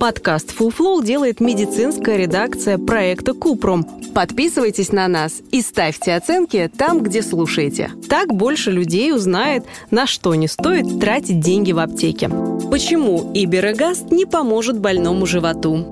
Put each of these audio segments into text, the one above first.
Подкаст «Фуфлоу» делает медицинская редакция проекта «Купрум». Подписывайтесь на нас и ставьте оценки там, где слушаете. Так больше людей узнает, на что не стоит тратить деньги в аптеке. Почему Иберогаст не поможет больному животу?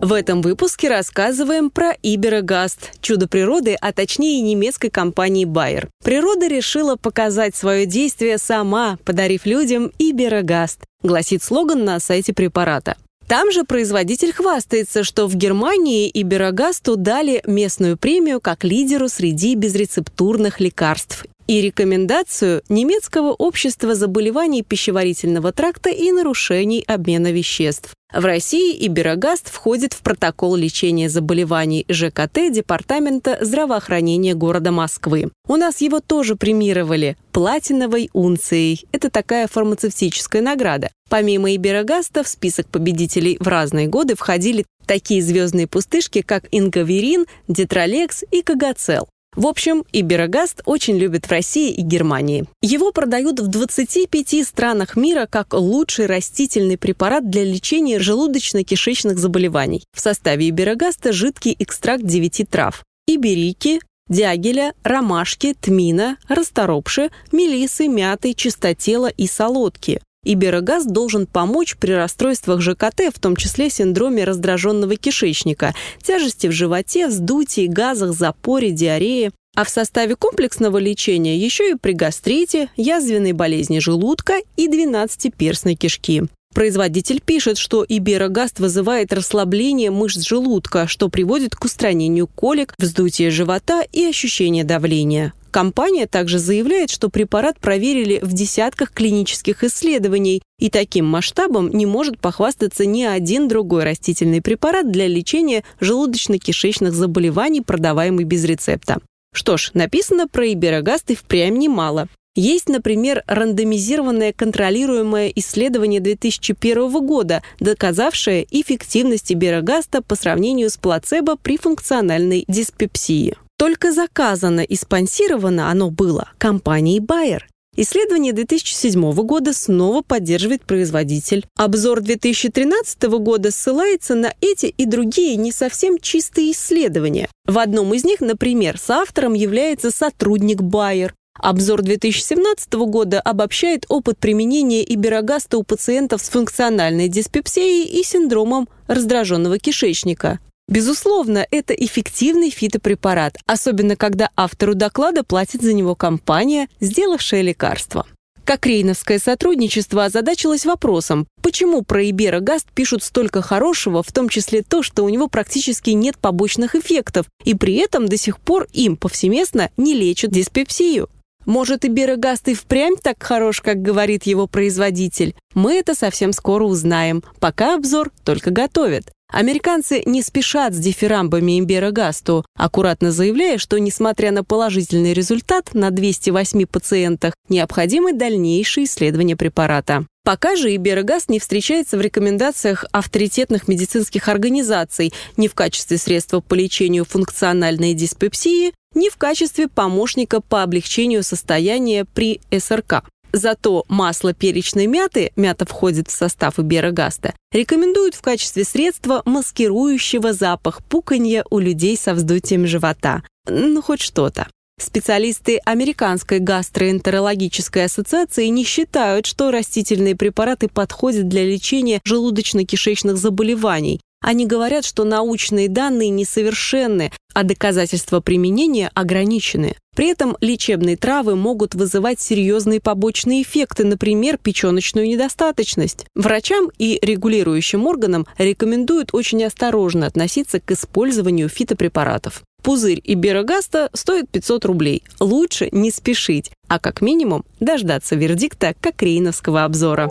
В этом выпуске рассказываем про Иберогаст, чудо природы, а точнее немецкой компании Bayer. Природа решила показать свое действие сама, подарив людям Иберогаст, гласит слоган на сайте препарата. Там же производитель хвастается, что в Германии Иберогасту дали местную премию как лидеру среди безрецептурных лекарств и рекомендацию немецкого общества заболеваний пищеварительного тракта и нарушений обмена веществ. В России Иберогаст входит в протокол лечения заболеваний ЖКТ Департамента здравоохранения города Москвы. У нас его тоже премировали платиновой унцией. Это такая фармацевтическая награда. Помимо Иберогаста в список победителей в разные годы входили такие звездные пустышки, как Ингаверин, Детролекс и Кагацел. В общем, Иберогаст очень любят в России и Германии. Его продают в 25 странах мира как лучший растительный препарат для лечения желудочно-кишечных заболеваний. В составе Иберогаста жидкий экстракт 9 трав. Иберики, дягеля, ромашки, тмина, расторопши, мелисы, мяты, чистотела и солодки. Иберогаз должен помочь при расстройствах ЖКТ, в том числе синдроме раздраженного кишечника, тяжести в животе, вздутии, газах, запоре, диарее. А в составе комплексного лечения еще и при гастрите, язвенной болезни желудка и 12-перстной кишки. Производитель пишет, что иберогаст вызывает расслабление мышц желудка, что приводит к устранению колик, вздутия живота и ощущения давления. Компания также заявляет, что препарат проверили в десятках клинических исследований, и таким масштабом не может похвастаться ни один другой растительный препарат для лечения желудочно-кишечных заболеваний, продаваемый без рецепта. Что ж, написано про иберогаст и впрямь немало. Есть, например, рандомизированное контролируемое исследование 2001 года, доказавшее эффективность иберогаста по сравнению с плацебо при функциональной диспепсии. Только заказано и спонсировано оно было компанией Bayer. Исследование 2007 года снова поддерживает производитель. Обзор 2013 года ссылается на эти и другие не совсем чистые исследования. В одном из них, например, соавтором является сотрудник Bayer. Обзор 2017 года обобщает опыт применения иберогаста у пациентов с функциональной диспепсией и синдромом раздраженного кишечника. Безусловно, это эффективный фитопрепарат, особенно когда автору доклада платит за него компания, сделавшая лекарство. Кокрейновское сотрудничество озадачилось вопросом, почему про Иберогаст пишут столько хорошего, в том числе то, что у него практически нет побочных эффектов, и при этом до сих пор им повсеместно не лечат диспепсию. Может, Иберогаст и впрямь так хорош, как говорит его производитель? Мы это совсем скоро узнаем, пока обзор только готовят. Американцы не спешат с дифирамбами имберогасту, аккуратно заявляя, что, несмотря на положительный результат на 208 пациентах, необходимы дальнейшие исследования препарата. Пока же иберогаст не встречается в рекомендациях авторитетных медицинских организаций ни в качестве средства по лечению функциональной диспепсии, ни в качестве помощника по облегчению состояния при СРК. Зато масло перечной мяты, мята входит в состав иберогаста, рекомендуют в качестве средства, маскирующего запах пуканья у людей со вздутием живота. Ну, хоть что-то. Специалисты Американской гастроэнтерологической ассоциации не считают, что растительные препараты подходят для лечения желудочно-кишечных заболеваний, они говорят, что научные данные несовершенны, а доказательства применения ограничены. При этом лечебные травы могут вызывать серьезные побочные эффекты, например, печеночную недостаточность. Врачам и регулирующим органам рекомендуют очень осторожно относиться к использованию фитопрепаратов. Пузырь иберогаста стоит 500 рублей. Лучше не спешить, а как минимум дождаться вердикта кокрейновского обзора.